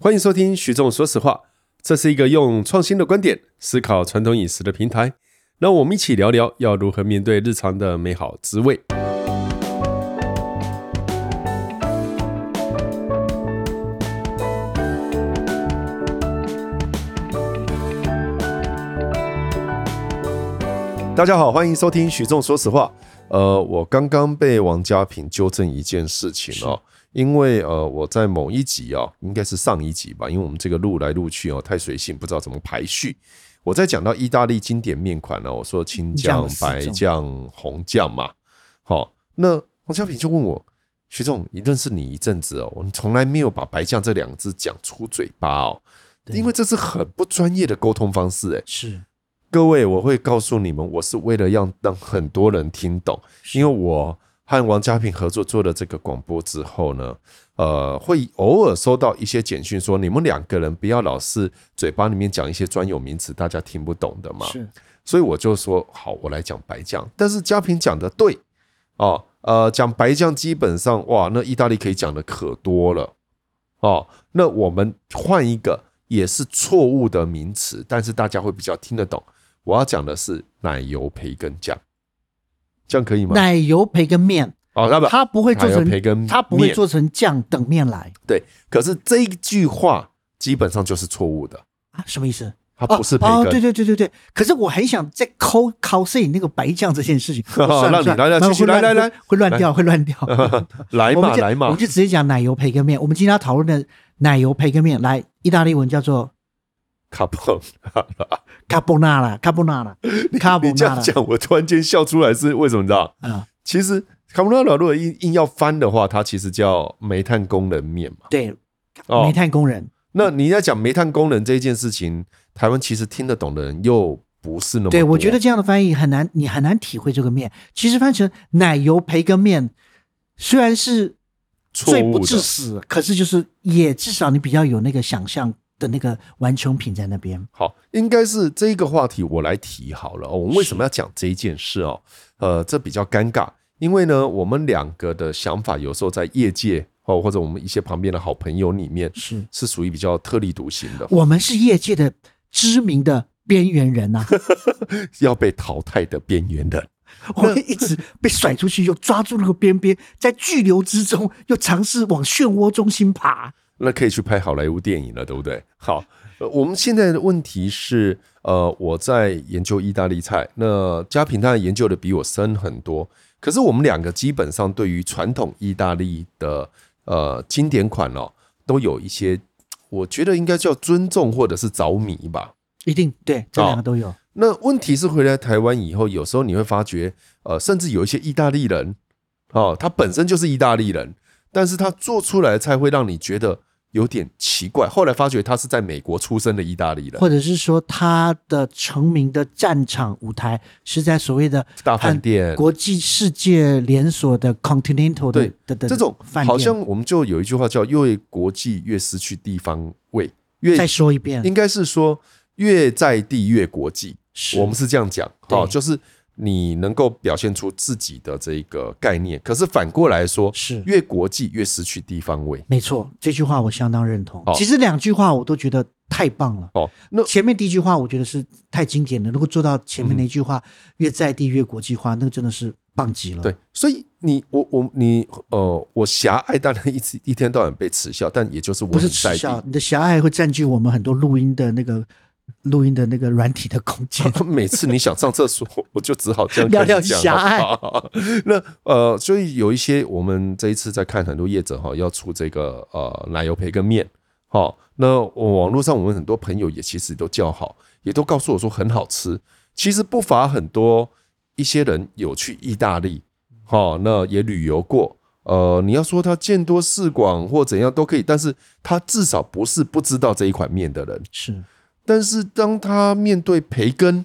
欢迎收听徐总说实话，这是一个用创新的观点思考传统饮食的平台。让我们一起聊聊要如何面对日常的美好滋味。大家好，欢迎收听徐仲说实话。呃，我刚刚被王家平纠正一件事情哦。因为呃，我在某一集啊、哦，应该是上一集吧，因为我们这个录来录去哦，太随性，不知道怎么排序。我在讲到意大利经典面款呢，我说青 酱、白酱、红酱嘛。好，那黄小平就问我，徐总，你认识你一阵子哦，我从来没有把白酱这两个字讲出嘴巴哦，因为这是很不专业的沟通方式诶。是，各位，我会告诉你们，我是为了要让很多人听懂，因为我。和王家平合作做了这个广播之后呢，呃，会偶尔收到一些简讯说，你们两个人不要老是嘴巴里面讲一些专有名词，大家听不懂的嘛。是，所以我就说好，我来讲白酱。但是家平讲的对哦，呃，讲白酱基本上哇，那意大利可以讲的可多了哦。那我们换一个也是错误的名词，但是大家会比较听得懂。我要讲的是奶油培根酱。这样可以吗？奶油培根面哦，那不，它不会做成培根，它不会做成酱等面来。对，可是这一句话基本上就是错误的啊！什么意思？它不是培根。哦，对对对对对。可是我很想再抠抠摄影那个白酱这件事情。让你来来继续来来来，会乱掉会乱掉。来嘛来嘛，我们就直接讲奶油培根面。我们今天要讨论的奶油培根面，来，意大利文叫做。卡布卡布纳拉，卡布纳拉，卡布纳拉。你这样讲，我突然间笑出来，是为什么？你知道？嗯，其实卡布纳拉如果硬硬要翻的话，它其实叫煤炭工人面嘛。对，煤炭工人。那你在讲煤炭工人这一件事情，台湾其实听得懂的人又不是那么。对，我觉得这样的翻译很难，你很难体会这个面。其实翻成奶油培根面，虽然是罪不至死，可是就是也至少你比较有那个想象的那个完成品在那边。好，应该是这一个话题我来提好了。我们为什么要讲这一件事哦？呃，这比较尴尬，因为呢，我们两个的想法有时候在业界哦，或者我们一些旁边的好朋友里面是是属于比较特立独行的。我们是业界的知名的边缘人呐、啊，要被淘汰的边缘人。我们一直被甩出去，又抓住那个边边，在巨流之中又尝试往漩涡中心爬。那可以去拍好莱坞电影了，对不对？好，我们现在的问题是，呃，我在研究意大利菜，那嘉平他研究的比我深很多，可是我们两个基本上对于传统意大利的呃经典款哦，都有一些，我觉得应该叫尊重或者是着迷吧。一定对，这两个都有。那问题是回来台湾以后，有时候你会发觉，呃，甚至有一些意大利人哦，他本身就是意大利人，但是他做出来的菜会让你觉得。有点奇怪，后来发觉他是在美国出生的意大利人，或者是说他的成名的战场舞台是在所谓的大饭店、国际世界连锁的 Continental 的这种饭店。好像我们就有一句话叫“越国际越失去地方味”，越再说一遍，应该是说越在地越国际。我们是这样讲，好，就是。你能够表现出自己的这个概念，可是反过来说，是越国际越失去地方味。没错，这句话我相当认同。其实两句话我都觉得太棒了。哦，那前面第一句话我觉得是太经典了。如果做到前面那句话，越在地越国际化，那个真的是棒极了。对，所以你我我你呃，我狭隘当然一直一天到晚被耻笑，但也就是我不是耻笑，你的狭隘会占据我们很多录音的那个。录音的那个软体的空间，每次你想上厕所，我就只好这样讲。狭隘。那呃，所以有一些我们这一次在看很多业者哈，要出这个呃奶油培根面，好，那网络上我们很多朋友也其实都叫好，也都告诉我说很好吃。其实不乏很多一些人有去意大利，好，那也旅游过。呃，你要说他见多识广或怎样都可以，但是他至少不是不知道这一款面的人。是。但是当他面对培根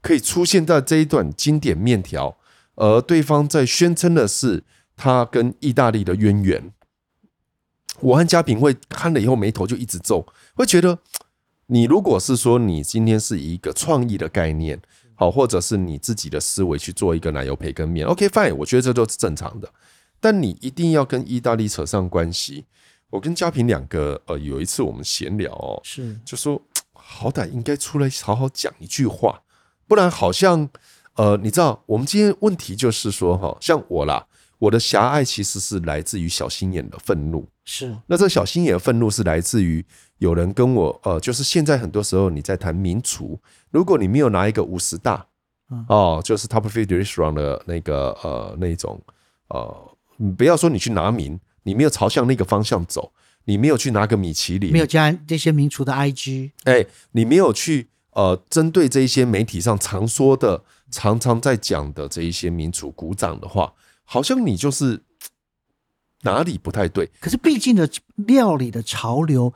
可以出现在这一段经典面条，而对方在宣称的是他跟意大利的渊源，我和嘉平会看了以后眉头就一直皱，会觉得你如果是说你今天是一个创意的概念，好，或者是你自己的思维去做一个奶油培根面，OK fine，我觉得这都是正常的。但你一定要跟意大利扯上关系，我跟嘉平两个呃，有一次我们闲聊哦，是。就说好歹应该出来好好讲一句话，不然好像呃，你知道我们今天问题就是说哈，像我啦，我的狭隘其实是来自于小心眼的愤怒，是。那这小心眼的愤怒是来自于有人跟我呃，就是现在很多时候你在谈名厨，如果你没有拿一个五十大哦，就是 Top Fifty Restaurant 的那个呃那种呃，不要说你去拿名。你没有朝向那个方向走，你没有去拿个米其林，没有加这些名厨的 IG，哎，你没有去呃针对这一些媒体上常说的、常常在讲的这一些名厨鼓掌的话，好像你就是哪里不太对。可是毕竟的料理的潮流，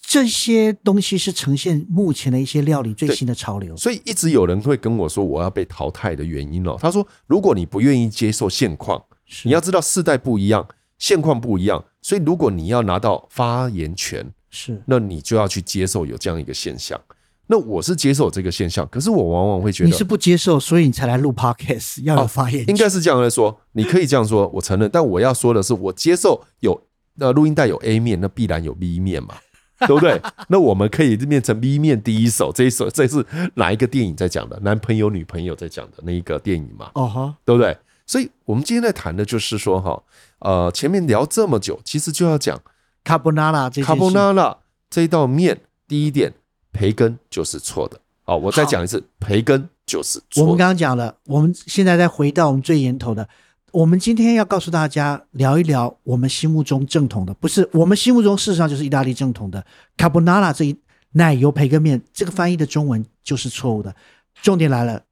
这些东西是呈现目前的一些料理最新的潮流，所以一直有人会跟我说我要被淘汰的原因哦。他说，如果你不愿意接受现况，你要知道世代不一样。现况不一样，所以如果你要拿到发言权，是，那你就要去接受有这样一个现象。那我是接受这个现象，可是我往往会觉得你是不接受，所以你才来录 podcast 要有发言权。应该是这样来说，你可以这样说，我承认。但我要说的是，我接受有那录音带有 A 面，那必然有 B 面嘛，对不对？那我们可以变成 B 面第一首，这一首这是哪一个电影在讲的？男朋友女朋友在讲的那一个电影嘛？哦哈，对不对？所以我们今天在谈的就是说哈。呃，前面聊这么久，其实就要讲卡布纳拉这卡布纳拉这一道面。第一点，培根就是错的。好，我再讲一次，培根就是错的。我们刚刚讲了，我们现在再回到我们最源头的。我们今天要告诉大家，聊一聊我们心目中正统的，不是我们心目中事实上就是意大利正统的卡布纳拉这一奶油培根面。这个翻译的中文就是错误的。重点来了，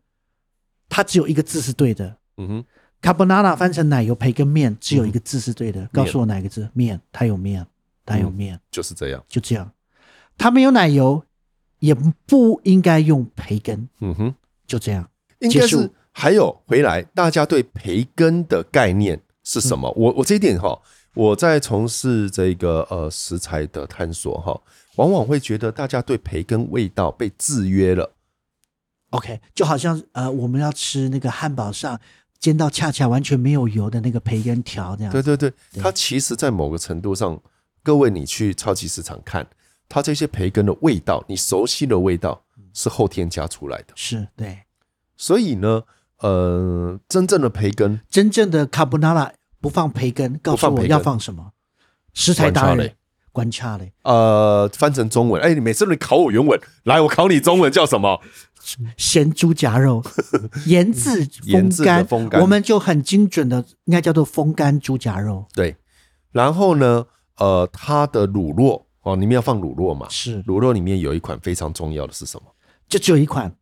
它只有一个字是对的。嗯哼。卡布纳拉翻成奶油培根面，只有一个字是对的。嗯、告诉我哪个字？面，它有面，它有面、嗯，就是这样，就这样。它没有奶油，也不应该用培根。嗯哼，就这样。应该是还有回来，大家对培根的概念是什么？嗯、我我这一点哈，我在从事这个呃食材的探索哈，往往会觉得大家对培根味道被制约了。OK，就好像呃，我们要吃那个汉堡上。煎到恰恰完全没有油的那个培根条，这样。对对对，它其实，在某个程度上，各位你去超级市场看，它这些培根的味道，你熟悉的味道，是后添加出来的。是对。所以呢，呃，真正的培根，真正的卡布纳拉不放培根，告诉我要放什么？食材达人，关卡嘞。呃，翻成中文，哎，你每次你考我原文，来，我考你中文叫什么？咸猪夹肉，盐渍风干，风干，我们就很精准的，应该叫做风干猪夹肉。对，然后呢，呃，它的乳酪哦，里面要放乳酪嘛？是，乳酪里面有一款非常重要的是什么？就只有一款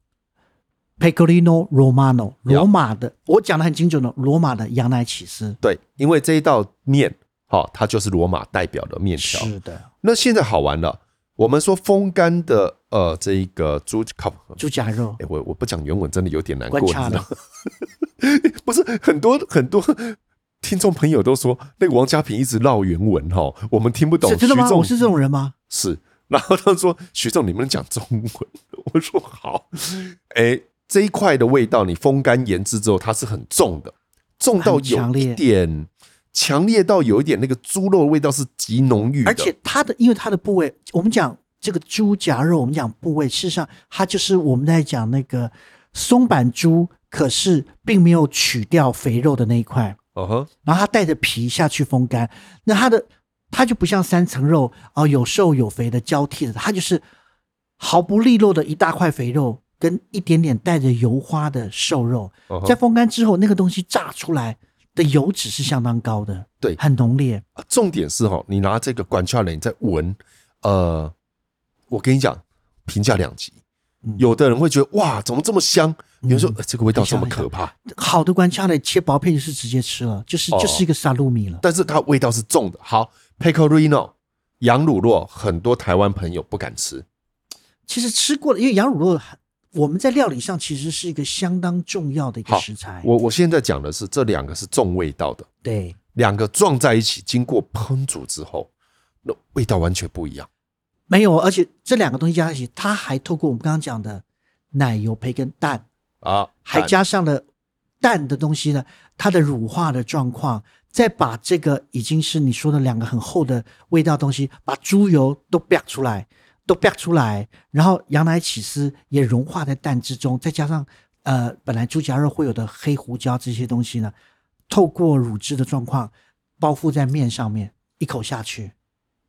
，Pecorino Romano，罗马的，我讲的很精准的，罗马的羊奶起司。对，因为这一道面，好，它就是罗马代表的面条。是的。那现在好玩了。我们说风干的呃，这一个猪烤猪夹肉，哎，我我不讲原文真的有点难过，你知道 不是很多很多听众朋友都说那个王家平一直绕原文哈，我们听不懂。是真的吗？我是这种人吗？是。然后他说徐总，你们能讲中文？我说好。哎，这一块的味道，你风干腌制之后，它是很重的，重到有一点。强烈到有一点那个猪肉的味道是极浓郁的，而且它的因为它的部位，我们讲这个猪夹肉，我们讲部位，事实上它就是我们在讲那个松板猪，可是并没有取掉肥肉的那一块，哦呵，然后它带着皮下去风干，那它的它就不像三层肉啊，有瘦有肥的交替的，它就是毫不利落的一大块肥肉跟一点点带着油花的瘦肉，在风干之后，那个东西炸出来。的油脂是相当高的，对，很浓烈。重点是哈，你拿这个 guanciale 你在闻，呃，我跟你讲，评价两极。有的人会觉得哇，怎么这么香？有人说这个味道这么可怕。好的 guanciale 切薄片就是直接吃了，就是就是一个沙鲁米了。但是它味道是重的。好，pecorino 羊乳酪，很多台湾朋友不敢吃。其实吃过了，因为羊乳酪很。我们在料理上其实是一个相当重要的一个食材。我我现在讲的是这两个是重味道的，对，两个撞在一起，经过烹煮之后，那味道完全不一样。没有，而且这两个东西加在一起，它还透过我们刚刚讲的奶油、培根、蛋啊，还加上了蛋的东西呢，它的乳化的状况，再把这个已经是你说的两个很厚的味道东西，把猪油都煸出来，都煸出来，然后羊奶起司也融化在蛋之中，再加上呃本来猪夹肉会有的黑胡椒这些东西呢，透过乳汁的状况包覆在面上面，一口下去。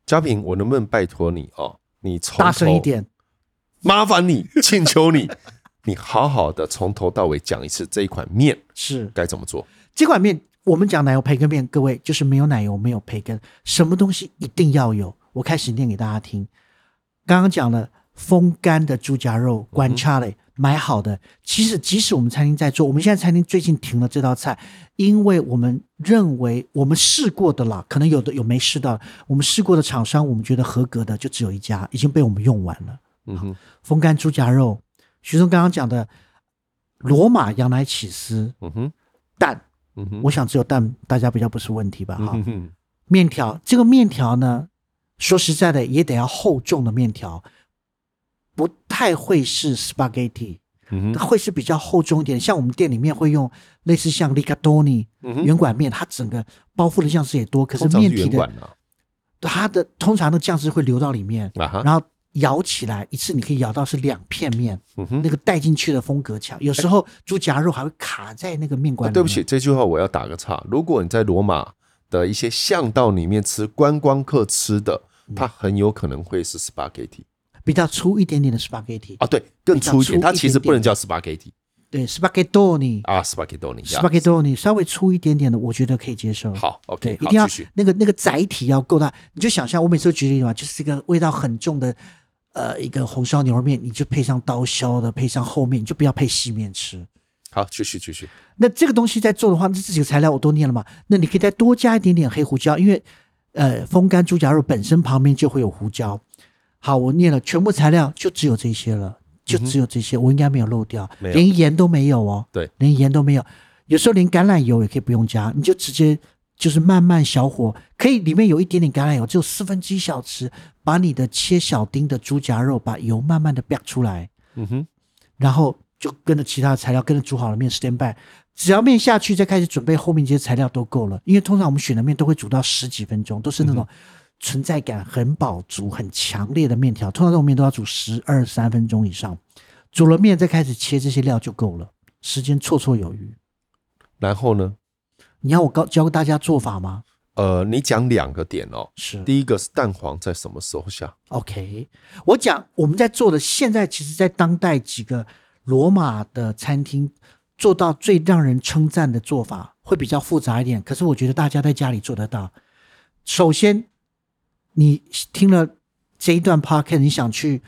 嘉平，我能不能拜托你哦？你从大声一点，麻烦你，请求你，你好好的从头到尾讲一次这一款面是该怎么做？这款面。我们讲奶油培根面，各位就是没有奶油，没有培根，什么东西一定要有？我开始念给大家听。刚刚讲了风干的猪夹肉，关卡嘞，买好的。其实即使我们餐厅在做，我们现在餐厅最近停了这道菜，因为我们认为我们试过的啦，可能有的有没试到，我们试过的厂商，我们觉得合格的就只有一家，已经被我们用完了。嗯哼，风干猪夹肉，徐总刚刚讲的罗马羊奶起司，嗯哼，蛋。嗯哼我想只有蛋，大家比较不是问题吧？哈，面条这个面条呢，说实在的，也得要厚重的面条，不太会是 spaghetti，它会是比较厚重一点。像我们店里面会用类似像 rigatoni 圆管面，它整个包覆的酱汁也多，可是面体的它的通常的酱汁会流到里面，然后。舀起来一次，你可以舀到是两片面，嗯、哼那个带进去的风格强。有时候猪夹肉还会卡在那个面管里面。对不起，这句话我要打个岔。如果你在罗马的一些巷道里面吃观光客吃的，它很有可能会是 spaghetti，比较粗一点点的 spaghetti 啊，对，更粗一点。它其实不能叫 spaghetti，对，spaghettoni 啊，spaghettoni，spaghettoni spaghettoni, 稍微粗一点点的，我觉得可以接受。好，OK，一定要那个那个载体要够大。你就想象我每次都举例嘛，就是这个味道很重的。呃，一个红烧牛肉面，你就配上刀削的，配上厚面，你就不要配细面吃。好，继续继续。那这个东西在做的话，这几个材料我都念了嘛？那你可以再多加一点点黑胡椒，因为呃，风干猪夹肉本身旁边就会有胡椒。好，我念了全部材料，就只有这些了，就只有这些，嗯、我应该没有漏掉，有连盐都没有哦。对，连盐都没有。有时候连橄榄油也可以不用加，你就直接。就是慢慢小火，可以里面有一点点橄榄油，只有四分之一小匙，把你的切小丁的猪夹肉，把油慢慢的煸出来，嗯哼，然后就跟着其他的材料，跟着煮好了面 stand by，只要面下去，再开始准备后面这些材料都够了。因为通常我们选的面都会煮到十几分钟，都是那种存在感很饱足、很强烈的面条，通常这种面都要煮十二三分钟以上。煮了面再开始切这些料就够了，时间绰绰有余。然后呢？你要我教教大家做法吗？呃，你讲两个点哦。是，第一个是蛋黄在什么时候下？OK，我讲我们在做的，现在其实，在当代几个罗马的餐厅做到最让人称赞的做法，会比较复杂一点。可是我觉得大家在家里做得到。首先，你听了这一段 podcast，你想去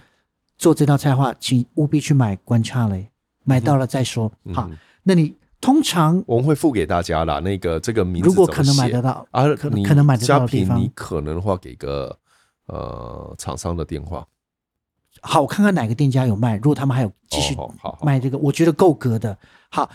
做这道菜的话，请务必去买 guanciale，买到了再说。嗯、好，那你。通常我们会付给大家啦，那个这个名字如果可能买得到啊，可能可能买得到的地方，你可能的话给个呃厂商的电话。好，我看看哪个店家有卖。如果他们还有继续卖这个，我觉得够格的。好，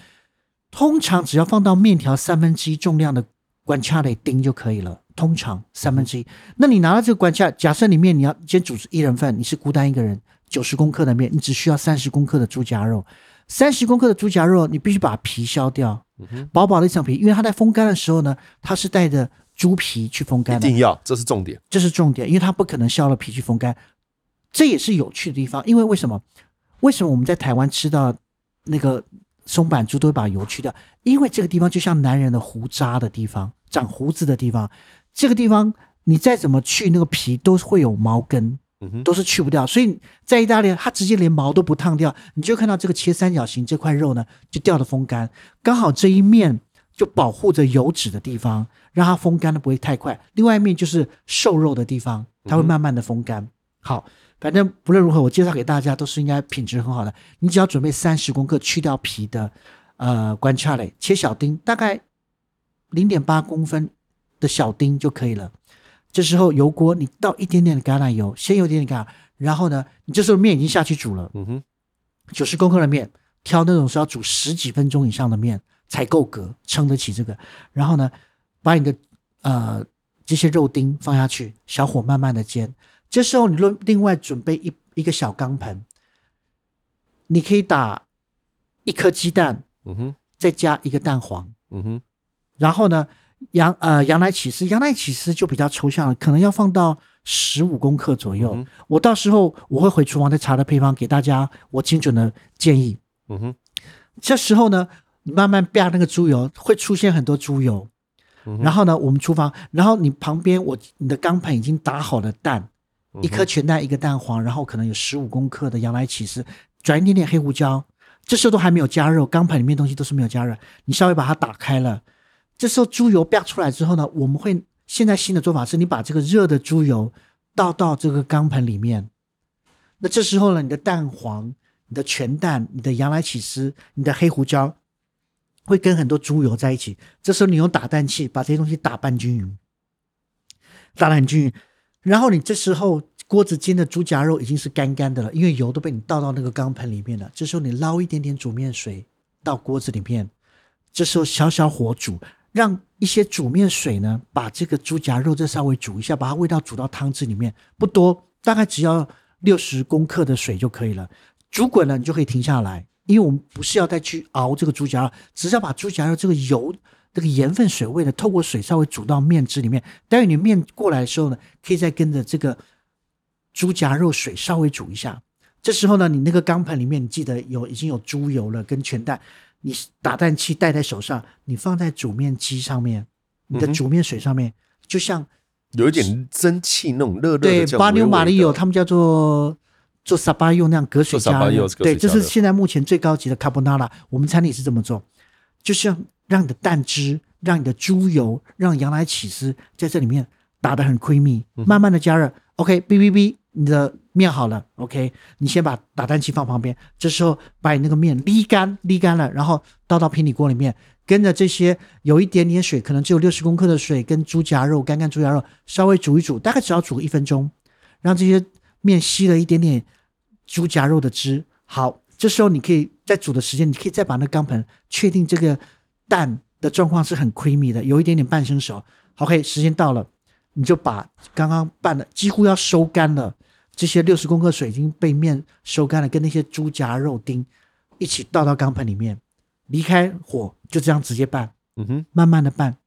通常只要放到面条三分之一重量的 guanciale 丁就可以了。通常三分之一。嗯、那你拿到这个 guanciale，假设里面你要先煮一人份，你是孤单一个人，九十公克的面，你只需要三十公克的猪夹肉。三十公克的猪夹肉，你必须把皮削掉，薄薄的一层皮，因为它在风干的时候呢，它是带着猪皮去风干的。一定要，这是重点，这是重点，因为它不可能削了皮去风干。这也是有趣的地方，因为为什么？为什么我们在台湾吃到那个松板猪都会把油去掉？因为这个地方就像男人的胡渣的地方，长胡子的地方，这个地方你再怎么去那个皮都会有毛根。都是去不掉，所以在意大利，它直接连毛都不烫掉，你就看到这个切三角形这块肉呢，就掉的风干，刚好这一面就保护着油脂的地方，让它风干的不会太快。另外一面就是瘦肉的地方，它会慢慢的风干。好，反正不论如何，我介绍给大家都是应该品质很好的。你只要准备三十公克去掉皮的，呃，guanciale 切小丁，大概零点八公分的小丁就可以了。这时候油锅你倒一点点的橄榄油，先有一点点橄榄，然后呢，你这时候面已经下去煮了，嗯哼，九十公克的面，挑那种是要煮十几分钟以上的面才够格，撑得起这个。然后呢，把你的呃这些肉丁放下去，小火慢慢的煎。这时候你另另外准备一一个小钢盆，你可以打一颗鸡蛋，嗯哼，再加一个蛋黄，嗯哼，然后呢。羊呃羊奶起司，羊奶起司就比较抽象了，可能要放到十五公克左右。嗯、我到时候我会回厨房再查的配方给大家，我精准的建议。嗯哼，这时候呢，你慢慢煸那个猪油，会出现很多猪油。嗯、然后呢，我们厨房，然后你旁边我你的钢盆已经打好了蛋，嗯、一颗全蛋，一个蛋黄，然后可能有十五公克的羊奶起司，转一点点黑胡椒。这时候都还没有加热，钢盆里面东西都是没有加热，你稍微把它打开了。这时候猪油煸出来之后呢，我们会现在新的做法是，你把这个热的猪油倒到这个钢盆里面。那这时候呢，你的蛋黄、你的全蛋、你的羊奶起司、你的黑胡椒会跟很多猪油在一起。这时候你用打蛋器把这些东西打拌均匀，打得很均匀。然后你这时候锅子煎的猪夹肉已经是干干的了，因为油都被你倒到那个钢盆里面了。这时候你捞一点点煮面水到锅子里面，这时候小小火煮。让一些煮面水呢，把这个猪夹肉再稍微煮一下，把它味道煮到汤汁里面，不多，大概只要六十公克的水就可以了。煮滚了，你就可以停下来，因为我们不是要再去熬这个猪夹肉，只是要把猪夹肉这个油、这个盐分水味呢，透过水稍微煮到面汁里面。待会你面过来的时候呢，可以再跟着这个猪夹肉水稍微煮一下。这时候呢，你那个钢盆里面，你记得有已经有猪油了，跟全蛋。你打蛋器带在手上，你放在煮面机上面，你的煮面水上面，嗯、就像有一点蒸汽那种热热的。对，巴牛马里有他们叫做做沙巴用那样隔水加热。对，这是现在目前最高级的卡布纳拉。我们餐厅也是这么做，就是要让你的蛋汁、让你的猪油、让羊奶起司在这里面打得很 creamy，慢慢的加热。嗯、OK，哔哔哔，你的。面好了，OK，你先把打蛋器放旁边，这时候把你那个面沥干，沥干了，然后倒到平底锅里面，跟着这些有一点点水，可能只有六十公克的水，跟猪夹肉、干干猪夹肉稍微煮一煮，大概只要煮一分钟，让这些面吸了一点点猪夹肉的汁。好，这时候你可以在煮的时间，你可以再把那钢盆确定这个蛋的状况是很 creamy 的，有一点点半生熟。OK，时间到了，你就把刚刚拌的几乎要收干了。这些六十公克水已经被面收干了，跟那些猪夹肉丁一起倒到钢盆里面，离开火，就这样直接拌，嗯哼，慢慢的拌，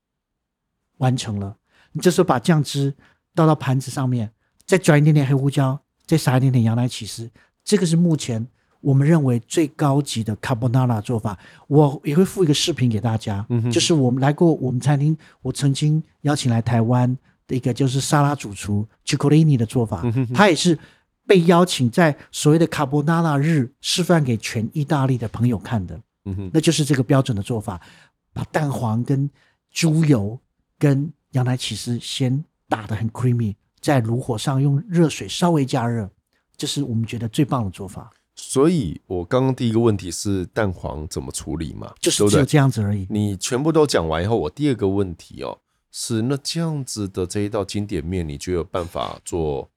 完成了。你这时候把酱汁倒到盘子上面，再转一点点黑胡椒，再撒一点点羊奶起司，这个是目前我们认为最高级的卡布纳拉做法。我也会附一个视频给大家，嗯，就是我们来过我们餐厅，我曾经邀请来台湾的。一个就是沙拉主厨 Ciccolini 的做法，他也是被邀请在所谓的卡布纳拉日示范给全意大利的朋友看的，那就是这个标准的做法，把蛋黄跟猪油跟羊奶起司先打得很 creamy，在炉火上用热水稍微加热，这是我们觉得最棒的做法。所以我刚刚第一个问题是蛋黄怎么处理嘛？就是只有这样子而已。你全部都讲完以后，我第二个问题哦。是那这样子的这一道经典面，你就有办法做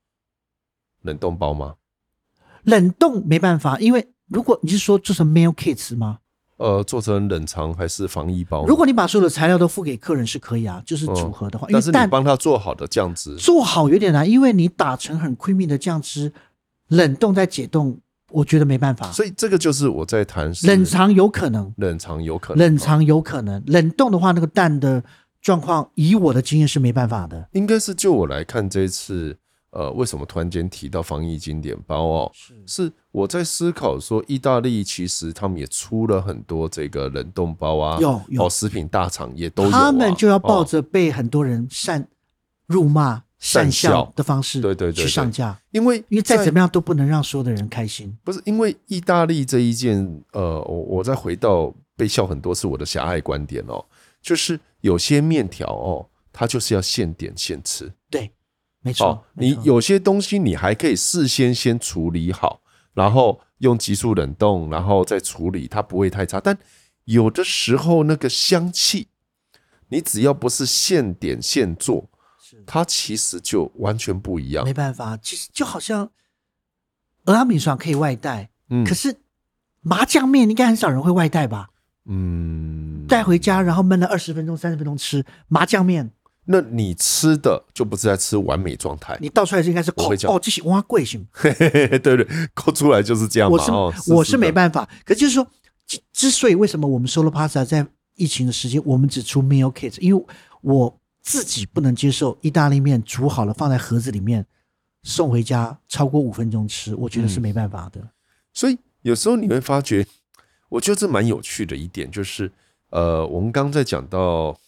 冷冻包吗？冷冻没办法，因为如果你是说做成 meal kits 吗？呃，做成冷藏还是防疫包？如果你把所有的材料都付给客人是可以啊，就是组合的话。嗯、但是你帮他做好的酱汁，做好有点难，因为你打成很 creamy 的酱汁，冷冻再解冻，我觉得没办法。所以这个就是我在谈冷藏有可能，冷藏有可能，冷藏有可能，冷冻的话那个蛋的。状况以我的经验是没办法的，应该是就我来看这一次，呃，为什么突然间提到防疫经典包哦？是是我在思考说，意大利其实他们也出了很多这个冷冻包啊，有有食品大厂也都有，他们就要抱着被很多人善辱骂、讪笑的方式，对对对，去上架，因为因为再怎么样都不能让所有的人开心。不是因为意大利这一件，呃，我我再回到被笑很多次我的狭隘观点哦。就是有些面条哦，它就是要现点现吃。对，没错。你有些东西你还可以事先先处理好，然后用急速冷冻，然后再处理，它不会太差。但有的时候那个香气，你只要不是现点现做，它其实就完全不一样。没办法，其实就好像俄阿米爽可以外带，嗯，可是麻酱面应该很少人会外带吧？嗯，带回家，然后焖了二十分钟、三十分钟吃麻酱面。那你吃的就不是在吃完美状态，你倒出来是应该是会哦，这是挖贵行？对对，勾出来就是这样嘛。我是我是没办法，可是就是说，之所以为什么我们 Solo Pasta 在疫情的时间，我们只出 meal kit，因为我自己不能接受意大利面煮好了放在盒子里面送回家超过五分钟吃，我觉得是没办法的。嗯、所以有时候你会发觉，我觉得这蛮有趣的一点就是，呃，我们刚刚在讲到，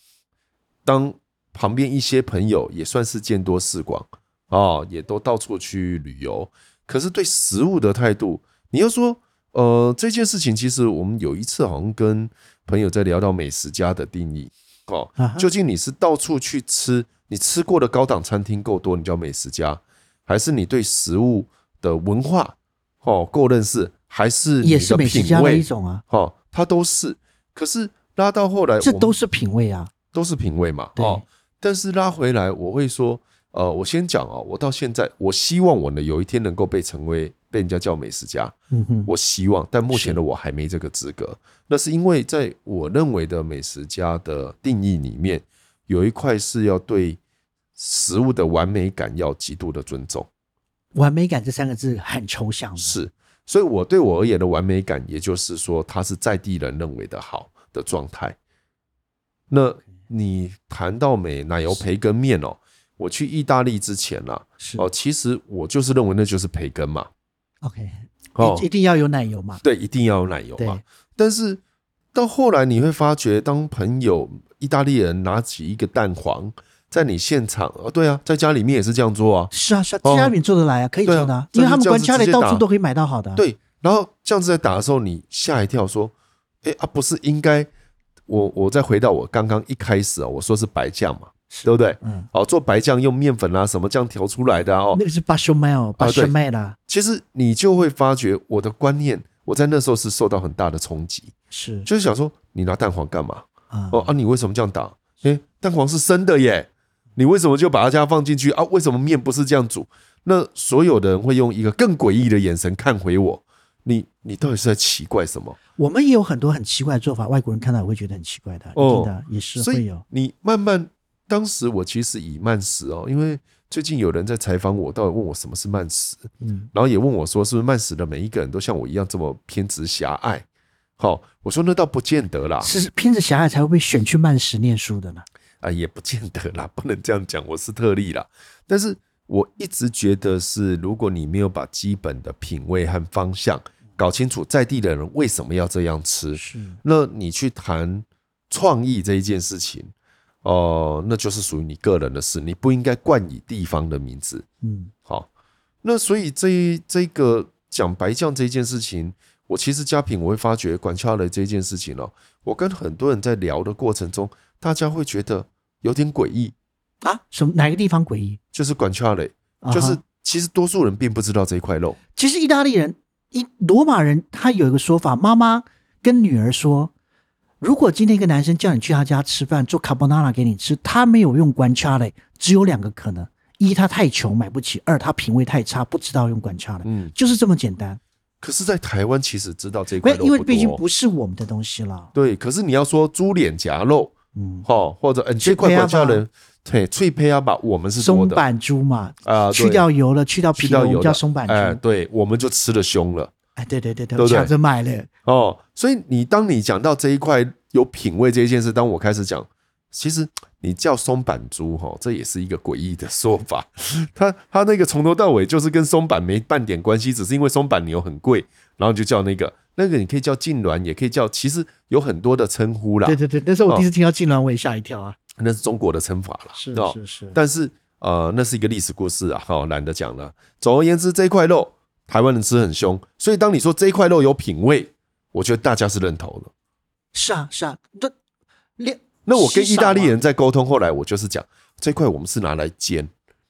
当旁边一些朋友也算是见多识广啊、哦，也都到处去旅游，可是对食物的态度，你要说。呃，这件事情其实我们有一次好像跟朋友在聊到美食家的定义哦，究竟你是到处去吃，你吃过的高档餐厅够多，你叫美食家，还是你对食物的文化哦够认识，还是你的品味，也是美食家的一种啊？哦，它都是。可是拉到后来，这都是品味啊，都是品味嘛。哦，但是拉回来，我会说，呃，我先讲啊，我到现在，我希望我呢有一天能够被成为。被人家叫美食家，嗯哼，我希望，但目前的我还没这个资格。那是因为在我认为的美食家的定义里面，有一块是要对食物的完美感要极度的尊重。完美感这三个字很抽象，是，所以我对我而言的完美感，也就是说，它是在地人认为的好的状态。那你谈到美奶油培根面哦，我去意大利之前啊，哦，其实我就是认为那就是培根嘛。OK，哦，一定要有奶油嘛？对，一定要有奶油嘛。但是到后来你会发觉，当朋友意大利人拿起一个蛋黄在你现场，哦，对啊，在家里面也是这样做啊。是啊，是啊，家里面做得来啊，可以做的，因为他们关家里到处都可以买到好的。对，然后这样子在打的时候，你吓一跳，说：“哎啊，不是应该？”我我再回到我刚刚一开始啊，我说是白酱嘛。对不对？嗯，哦，做白酱用面粉啊，什么酱调出来的哦？那个是巴修麦哦，巴修麦啦。其实你就会发觉我的观念，我在那时候是受到很大的冲击。是，就是想说，你拿蛋黄干嘛？哦啊，你为什么这样打？诶，蛋黄是生的耶，你为什么就把它这样放进去啊？为什么面不是这样煮？那所有的人会用一个更诡异的眼神看回我。你你到底是在奇怪什么？我们也有很多很奇怪的做法，外国人看到也会觉得很奇怪的。哦，的也是会有。你慢慢。当时我其实以慢食哦，因为最近有人在采访我，到底问我什么是慢食，嗯，然后也问我说，是不是慢食的每一个人都像我一样这么偏执狭隘？好，我说那倒不见得啦，是偏执狭隘才会被选去慢食念书的呢？啊，也不见得啦，不能这样讲，我是特例啦。但是我一直觉得是，如果你没有把基本的品味和方向搞清楚，在地的人为什么要这样吃，是，那你去谈创意这一件事情。哦、呃，那就是属于你个人的事，你不应该冠以地方的名字。嗯，好，那所以这这个讲白酱这件事情，我其实佳品我会发觉管翘雷这件事情哦，我跟很多人在聊的过程中，大家会觉得有点诡异啊，什么哪个地方诡异？就是管翘雷，就是其实多数人并不知道这一块肉。其实意大利人，一罗马人他有一个说法，妈妈跟女儿说。如果今天一个男生叫你去他家吃饭，做卡布纳拉给你吃，他没有用 guanciale，只有两个可能：一他太穷买不起；二他品味太差，不知道用 guanciale。嗯，就是这么简单。可是，在台湾其实知道这块肉，因为毕竟不是我们的东西了。对，可是你要说猪脸夹肉，嗯，好，或者嗯这块 guanciale，对，脆胚啊吧，我们是松板猪嘛，啊，去掉油了，去掉皮了，叫松板猪。哎，对，我们就吃了凶了。哎，对对对对，抢着买了哦。所以你当你讲到这一块有品味这一件事，当我开始讲，其实你叫松板猪哈，这也是一个诡异的说法。他他那个从头到尾就是跟松板没半点关系，只是因为松板牛很贵，然后就叫那个那个，你可以叫痉挛，也可以叫，其实有很多的称呼啦。对对对，那时候我第一次听到痉挛，我也吓一跳啊。那是中国的称法了，是是是。但是呃，那是一个历史故事啊，好懒得讲了。总而言之，这一块肉。台湾人吃很凶，所以当你说这一块肉有品味，我觉得大家是认同的。是啊，是啊，那那我跟意大利人在沟通，后来我就是讲这块我们是拿来煎，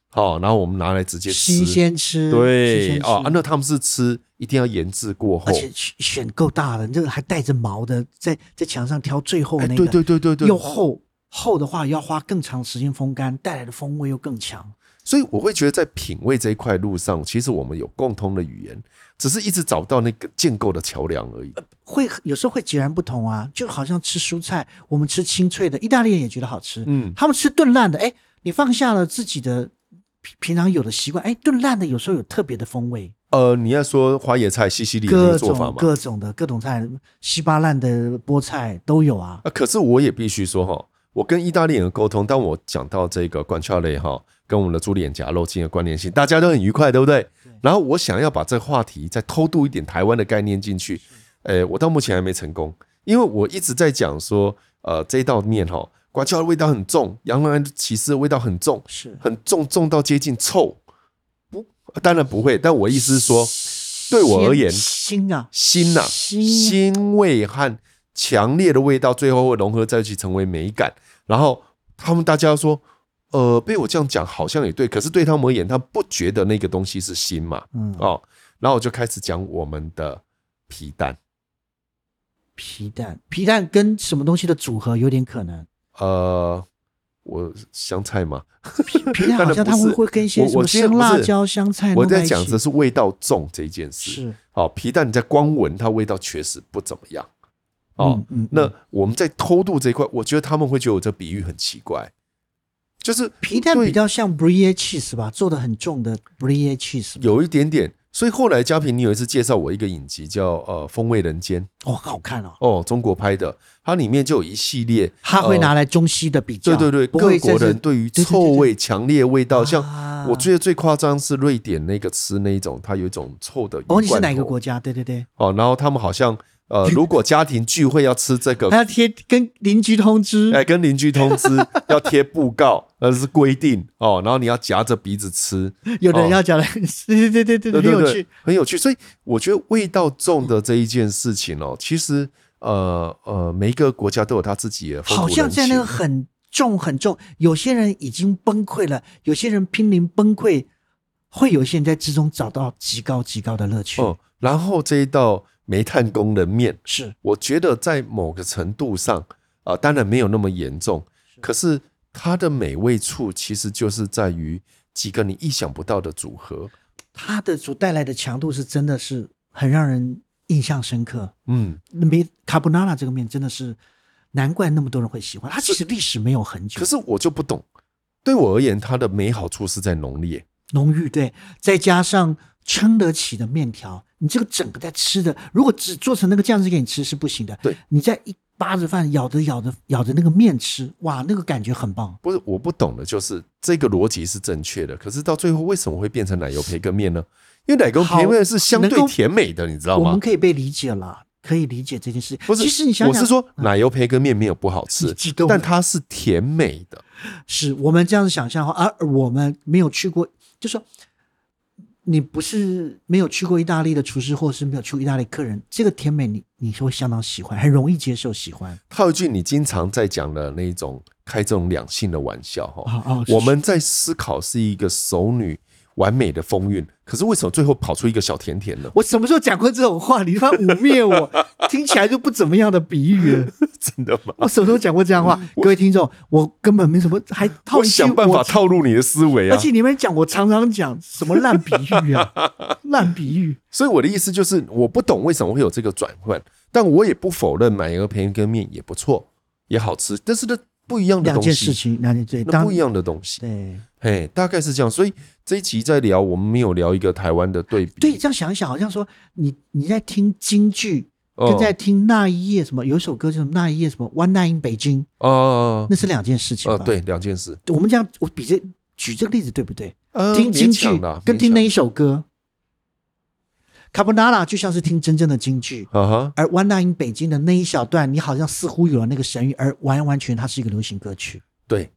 好，然后我们拿来直接吃，新鲜吃，对啊，那他们是吃一定要腌制过后，而且选够大的，这个还带着毛的，在在墙上挑最后那个，对对对对对，又厚厚的话要花更长时间风干，带来的风味又更强。所以我会觉得，在品味这一块路上，其实我们有共通的语言，只是一直找不到那个建构的桥梁而已。会有时候会截然不同啊，就好像吃蔬菜，我们吃清脆的，意大利人也觉得好吃，嗯，他们吃炖烂的，哎，你放下了自己的平常有的习惯，哎，炖烂的有时候有特别的风味。呃，你要说花椰菜、西西里的各做法嘛，种各种的各种菜，稀巴烂的菠菜都有啊。啊，可是我也必须说哈，我跟意大利人沟通，当我讲到这个 guanciale 哈，跟我们的猪脸颊肉筋的关联性，大家都很愉快，对不对？然后我想要把这个话题再偷渡一点台湾的概念进去，诶，我到目前还没成功，因为我一直在讲说，呃，这道面哈，guanciale 的味道很重，洋兰起司的味道很重，是很重，重到接近臭。不当然不会，但我意思是说，对我而言，腥啊，腥啊，腥味和强烈的味道，最后会融合在一起成为美感。然后他们大家说，呃，被我这样讲好像也对，可是对他们而言，他不觉得那个东西是新嘛，嗯哦，然后我就开始讲我们的皮蛋，皮蛋，皮蛋跟什么东西的组合有点可能，呃。我香菜嘛，皮皮蛋好像他会会跟一些 什么生辣椒、香菜。我在讲的是味道重这件事。是，好，皮蛋你在光闻它味道确实不怎么样。哦，嗯嗯嗯、那我们在偷渡这一块，我觉得他们会觉得我这比喻很奇怪，就是皮蛋比较像 Brie cheese 吧，做的很重的 Brie cheese，有一点点。所以后来嘉平，你有一次介绍我一个影集叫呃《风味人间》，哦，好看哦，哦，中国拍的，它里面就有一系列，他会拿来中西的比较，对对对，各国人对于臭味强烈味道，像我觉得最夸张是瑞典那个吃那一种，它有一种臭的，哦，你是哪个国家？对对对，哦，然后他们好像。呃，如果家庭聚会要吃这个，还要贴跟邻居通知，哎，跟邻居通知 要贴布告，那是规定哦。然后你要夹着鼻子吃，有的人要夹着，对对对对对，很有趣，很有趣。所以我觉得味道重的这一件事情哦，其实呃呃，每一个国家都有他自己的。好像在那个很重很重，有些人已经崩溃了，有些人濒临崩溃，会有些人在之中找到极高极高的乐趣。哦，然后这一道。煤炭工的面是，我觉得在某个程度上啊、呃，当然没有那么严重，可是它的美味处其实就是在于几个你意想不到的组合，它的所带来的强度是真的是很让人印象深刻。嗯，没卡布纳拉这个面真的是难怪那么多人会喜欢，它其实历史没有很久，可是我就不懂，对我而言，它的美好处是在浓烈、浓郁，对，再加上。撑得起的面条，你这个整个在吃的，如果只做成那个酱汁给你吃是不行的。对，你在一扒着饭咬着咬着咬着那个面吃，哇，那个感觉很棒。不是，我不懂的就是这个逻辑是正确的，可是到最后为什么会变成奶油培根面呢？因为奶油培根面是相对甜美的，你知道吗？我们可以被理解了，可以理解这件事。不是，其实你想想，我是说奶油培根面没有不好吃，嗯、但它是甜美的。是我们这样子想象的话，而我们没有去过，就说。你不是没有去过意大利的厨师，或是没有去过意大利客人，这个甜美你你是会相当喜欢，很容易接受喜欢。套一句你经常在讲的那种开这种两性的玩笑哈，哦哦，我们在思考是一个熟女。完美的风韵，可是为什么最后跑出一个小甜甜呢？我什么时候讲过这种话？你他妈污蔑我，听起来就不怎么样的比喻。真的吗？我什么时候讲过这样的话？各位听众，我根本没什么，还套我想办法套路你的思维啊！而且你们讲，我常常讲什么烂比喻啊，烂比喻。所以我的意思就是，我不懂为什么会有这个转换，但我也不否认买一个培根面也不错，也好吃，但是呢。不一样的东西，两件事情，两件对，那不一样的东西，对，嘿，大概是这样。所以这一集在聊，我们没有聊一个台湾的对比。对，这样想一想，好像说你你在听京剧，跟在听那一夜什么，有一首歌叫什么那一夜什么 One Night in 北京哦，那是两件事情啊，对，两件事。我们这样，我比这举这个例子对不对？听京剧跟听那一首歌。卡布纳拉就像是听真正的京剧，uh huh. 而 One Night in 北京的那一小段，你好像似乎有了那个神韵，而完完全它是一个流行歌曲。对，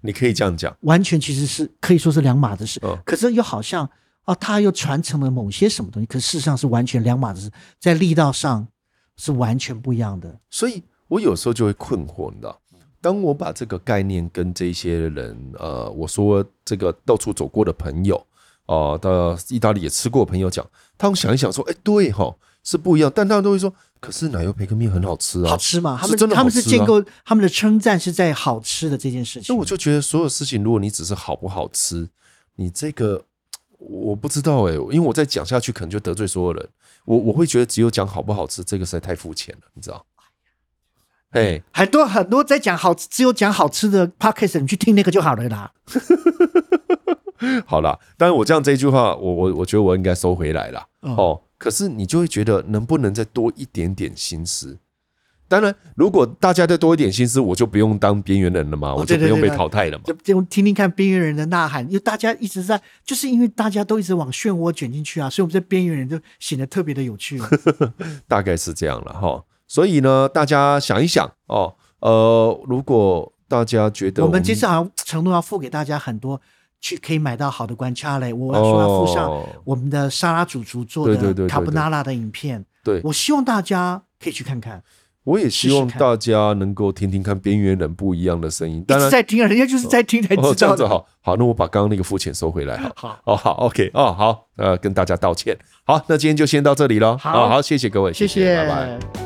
你可以这样讲，完全其实是可以说是两码子事。Uh. 可是又好像啊，它又传承了某些什么东西，可事实上是完全两码子事，在力道上是完全不一样的。所以我有时候就会困惑，你知道，当我把这个概念跟这些人，呃，我说这个到处走过的朋友。哦，到意大利也吃过，朋友讲，他们想一想说，哎，对哈，是不一样，但大家都会说，可是奶油培根面很好吃啊，好吃吗？他们真的他们是建构他们的称赞是在好吃的这件事情。那我就觉得所有事情，如果你只是好不好吃，你这个我不知道哎，因为我再讲下去可能就得罪所有人。我我会觉得只有讲好不好吃，这个实在太肤浅了，你知道？哎，很多很多在讲好，只有讲好吃的 podcast，你去听那个就好了啦。好啦，当然我这样这一句话，我我我觉得我应该收回来啦。哦，哦，可是你就会觉得能不能再多一点点心思？当然，如果大家再多一点心思，我就不用当边缘人了嘛，我就不用被淘汰了嘛。就就听听看边缘人的呐喊，因为大家一直在，就是因为大家都一直往漩涡卷进去啊，所以我们这边缘人就显得特别的有趣了。大概是这样了哈。所以呢，大家想一想哦，呃，如果大家觉得我们，我们这次好像承诺要付给大家很多，去可以买到好的关卡嘞，我要说要附上我们的沙拉主厨做的卡布纳拉的影片。对，我希望大家可以去看看。我也希望大家能够听听看边缘人不一样的声音。当然在听啊，人家就是在听才知道这样子好，好，那我把刚刚那个付钱收回来。好，好，哦，好，OK，哦，好，呃，跟大家道歉。好，那今天就先到这里了。好，好，谢谢各位，谢谢，谢谢拜拜。